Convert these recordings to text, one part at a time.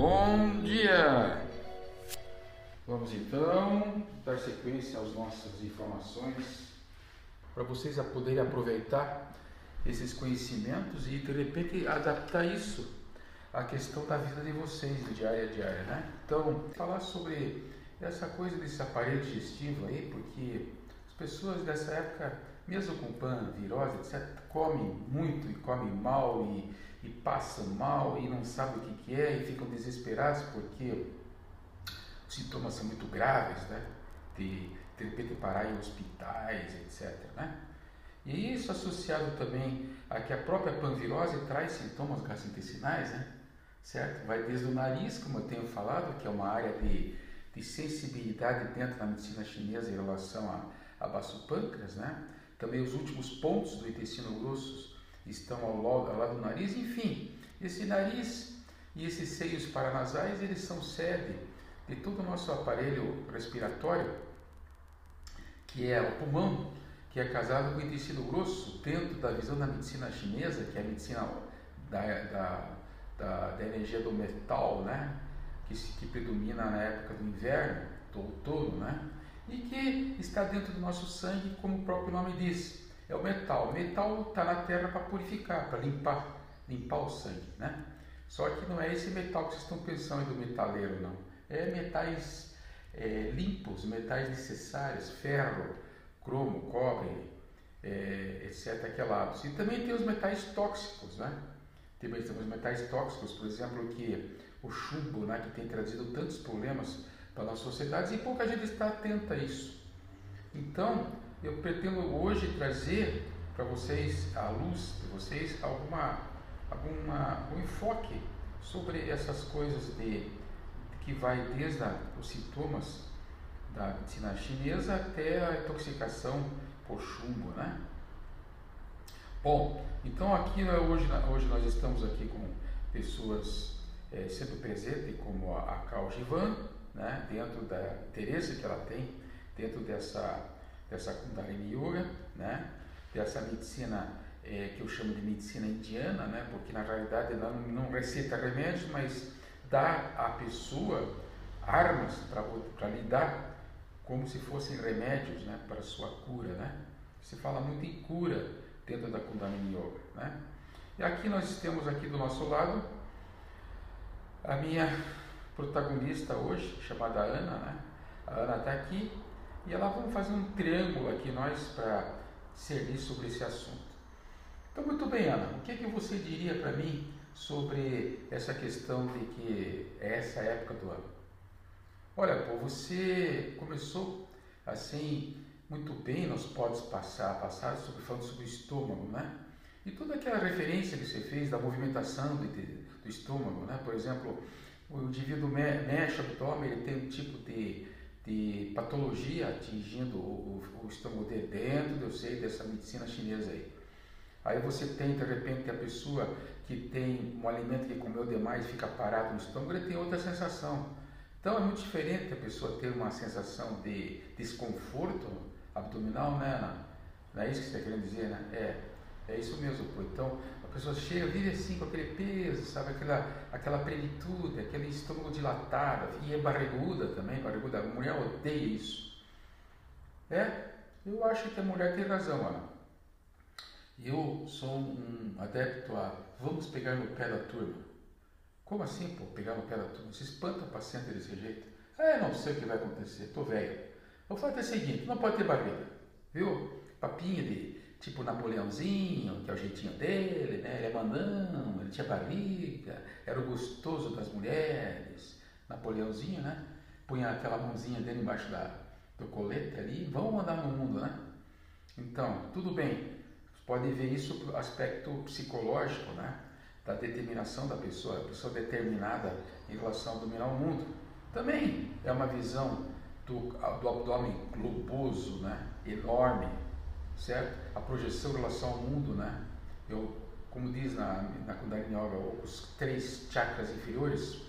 Bom dia! Vamos então dar sequência às nossas informações para vocês poderem aproveitar esses conhecimentos e de repente adaptar isso à questão da vida de vocês, de diária a diária, né? Então, falar sobre essa coisa desse aparelho digestivo aí, porque as pessoas dessa época, mesmo com pan, virose, etc., comem muito e comem mal e, e passam mal e não sabem o que, que é e ficam desesperados porque os sintomas são muito graves, né? De, de repente parar em hospitais, etc. Né? E isso associado também a que a própria panvirose traz sintomas gastrointestinais, né? certo? Vai desde o nariz, como eu tenho falado, que é uma área de, de sensibilidade dentro da medicina chinesa em relação a, a baço pâncreas, né? Também os últimos pontos do intestino grosso estão ao lado, do nariz, enfim, esse nariz e esses seios paranasais, eles são sede de todo o nosso aparelho respiratório, que é o pulmão, que é casado com o intestino grosso, dentro da visão da medicina chinesa, que é a medicina da, da, da, da energia do metal, né? que, que predomina na época do inverno, do outono, né? e que está dentro do nosso sangue, como o próprio nome diz, é o metal. O metal está na terra para purificar, para limpar, limpar o sangue. Né? Só que não é esse metal que vocês estão pensando do metaleiro, não é, metais é, limpos, metais necessários, ferro, cromo, cobre, é, etc. Aquelados. E também tem os metais tóxicos, né? Tem os metais tóxicos, por exemplo, que o chumbo, né, que tem trazido tantos problemas para as sociedades e pouca gente está atenta a isso. Então, eu pretendo hoje trazer para vocês, à luz de vocês, alguma, alguma, um enfoque sobre essas coisas de que vai desde os sintomas da medicina chinesa até a intoxicação por chumbo, né? Bom, então aqui né, hoje, hoje nós estamos aqui com pessoas é, sempre presentes, como a, a Carl Givan, né? dentro da interesse que ela tem dentro dessa, dessa Kundalini Yoga, né? dessa medicina é, que eu chamo de medicina indiana, né? porque na realidade ela não, receita remédios, mas dá à pessoa armas para lidar como se fossem remédios né, para sua cura. Né? Se fala muito em cura dentro da Kundalini Yoga. Né? E aqui nós temos aqui do nosso lado a minha protagonista hoje, chamada Ana. Né? A Ana está aqui e ela vamos fazer um triângulo aqui nós para servir sobre esse assunto. Então, muito bem, Ana, o que, é que você diria para mim sobre essa questão de que é essa época do ano. Olha, pô, você começou assim muito bem nos podes passar, passar sobre, falando sobre o estômago, né? E toda aquela referência que você fez da movimentação do, do estômago, né? Por exemplo, o indivíduo mexe o abdômen, ele tem um tipo de, de patologia atingindo o, o, o estômago de dentro, eu sei dessa medicina chinesa aí. Aí você tem de repente a pessoa que tem um alimento que comeu demais fica parado no estômago, ele tem outra sensação. Então é muito diferente a pessoa ter uma sensação de desconforto abdominal, né? Não é isso que você está querendo dizer, né? É, é isso mesmo, pô. Então a pessoa chega, vive assim com aquele peso, sabe? Aquela, aquela plenitude, aquele estômago dilatado, e é barriguda também, barriguda. A mulher odeia isso. É, eu acho que a mulher tem razão, Ana. Eu sou um adepto a vamos pegar no pé da turma. Como assim, pô, pegar no pé da turma? Você espanta o paciente desse jeito? É, não sei o que vai acontecer, tô velho. Eu falo é o seguinte, não pode ter barriga, viu? Papinho de tipo Napoleãozinho, que é o jeitinho dele, né? Ele é mandão, ele tinha barriga, era o gostoso das mulheres. Napoleãozinho, né? Punha aquela mãozinha dele embaixo da, do colete ali, vamos mandar no mundo, né? Então, tudo bem, pode ver isso no aspecto psicológico, né? da determinação da pessoa, a pessoa determinada em relação a dominar o mundo. Também é uma visão do, do abdômen globoso, né? enorme, certo? A projeção em relação ao mundo, né? Eu, como diz na, na Kundalini Yoga, os três chakras inferiores,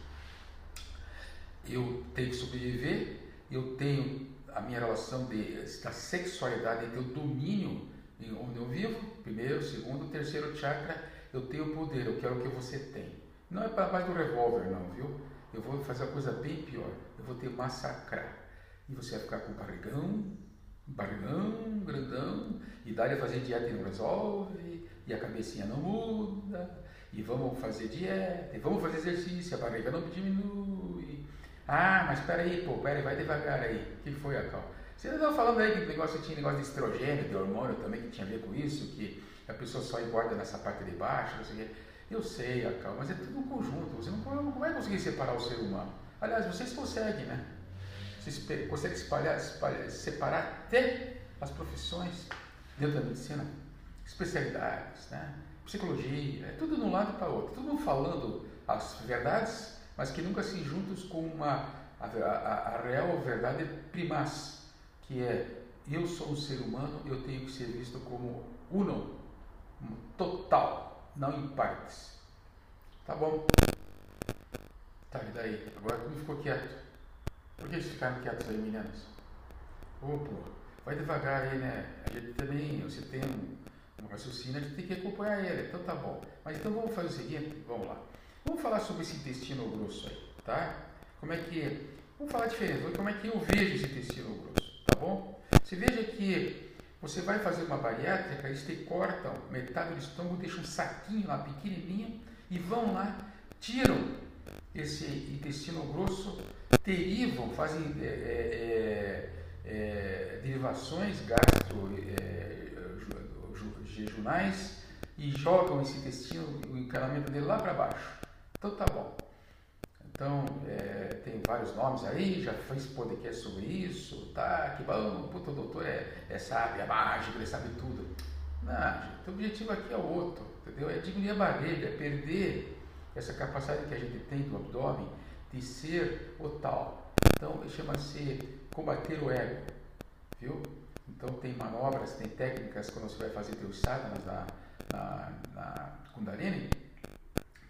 eu tenho que sobreviver, eu tenho a minha relação de, da sexualidade, de ter o domínio onde eu vivo, primeiro, segundo, terceiro chakra, eu tenho poder, eu quero o que você tem. Não é para mais do revólver, não, viu? eu vou fazer uma coisa bem pior. Eu vou ter massacrar. E você vai ficar com barrigão, barrigão, e dá a fazer dieta e não resolve, e a cabecinha não muda, e vamos fazer dieta, e vamos fazer exercício, a barriga não diminui. Ah, mas peraí, pô, peraí, vai devagar aí. O que foi a cal? Você estava falando aí que negócio tinha negócio de estrogênio, de hormônio também, que tinha a ver com isso, que a pessoa só engorda nessa parte de baixo, não sei o quê. Eu sei, Acal, mas é tudo um conjunto. Você não, não vai conseguir separar o ser humano. Aliás, vocês conseguem, né? Vocês conseguem espalhar, espalhar, separar até as profissões dentro da medicina, especialidades, né? psicologia, é tudo de um lado para o outro. Todo mundo falando as verdades, mas que nunca se juntos com uma, a, a, a real verdade primaz, que é eu sou um ser humano, eu tenho que ser visto como uno, total, não em partes. Tá bom? Tá, e daí? Agora tu ficou quieto. Por que vocês ficaram quietos aí, meninas? Ô, pô, vai devagar aí, né? A gente também, você tem um, um raciocínio, a gente tem que acompanhar ele. Então tá bom. Mas então vamos fazer o seguinte, vamos lá. Vamos falar sobre esse intestino grosso aí, tá? Como é que. Vamos falar diferente, como é que eu vejo esse intestino grosso, tá bom? Você veja que você vai fazer uma bariátrica, eles te cortam metade do estômago, deixam um saquinho lá pequenininho e vão lá, tiram esse intestino grosso, derivam, fazem é, é, é, derivações gastro é, jejunais e jogam esse intestino, o encanamento dele lá para baixo. Então tá bom. Então, é, tem vários nomes aí, já fez podcast sobre isso, tá? Que bom, puta, o doutor é, é sábio, é mágico, ele sabe tudo. Não, o objetivo aqui é outro, entendeu? É diminuir a barriga, é perder essa capacidade que a gente tem do abdômen de ser o tal. Então, chama-se combater o ego, viu? Então, tem manobras, tem técnicas quando você vai fazer teus sadhanas na, na, na Kundalini,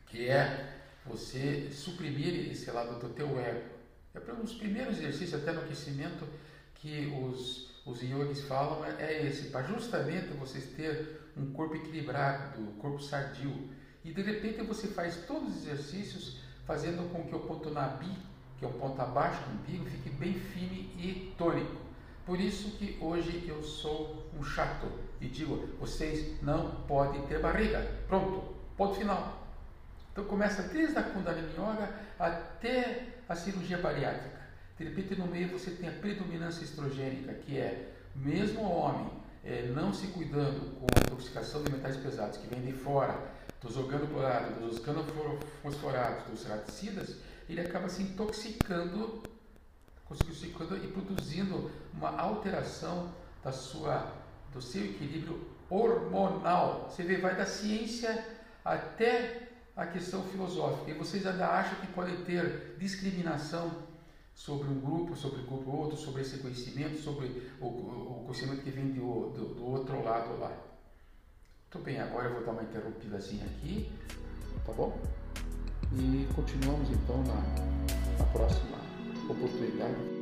que é você suprimir esse lado do teu ego. É um dos primeiros exercícios, até no aquecimento, que os, os yogis falam é, é esse, para justamente vocês ter um corpo equilibrado, um corpo sadio. E de repente você faz todos os exercícios fazendo com que o ponto nabi, que é o ponto abaixo do umbigo, fique bem firme e tônico. Por isso que hoje eu sou um chato e digo, vocês não podem ter barriga. Pronto, ponto final. Então começa desde a Kundalini Yoga até a cirurgia bariátrica. De repente no meio você tem a predominância estrogênica, que é mesmo o homem é, não se cuidando com a intoxicação de metais pesados que vem de fora, dos organoclorados, dos organofosforados, dos raticidas, ele acaba se intoxicando, intoxicando e produzindo uma alteração da sua, do seu equilíbrio hormonal. Você vê, vai da ciência até a questão filosófica. E vocês ainda acham que podem ter discriminação sobre um grupo, sobre um grupo outro, sobre esse conhecimento, sobre o, o conhecimento que vem do, do, do, outro lado lá. Muito bem, agora eu vou dar uma interrompidazinha aqui, tá bom? E continuamos então na, na próxima oportunidade.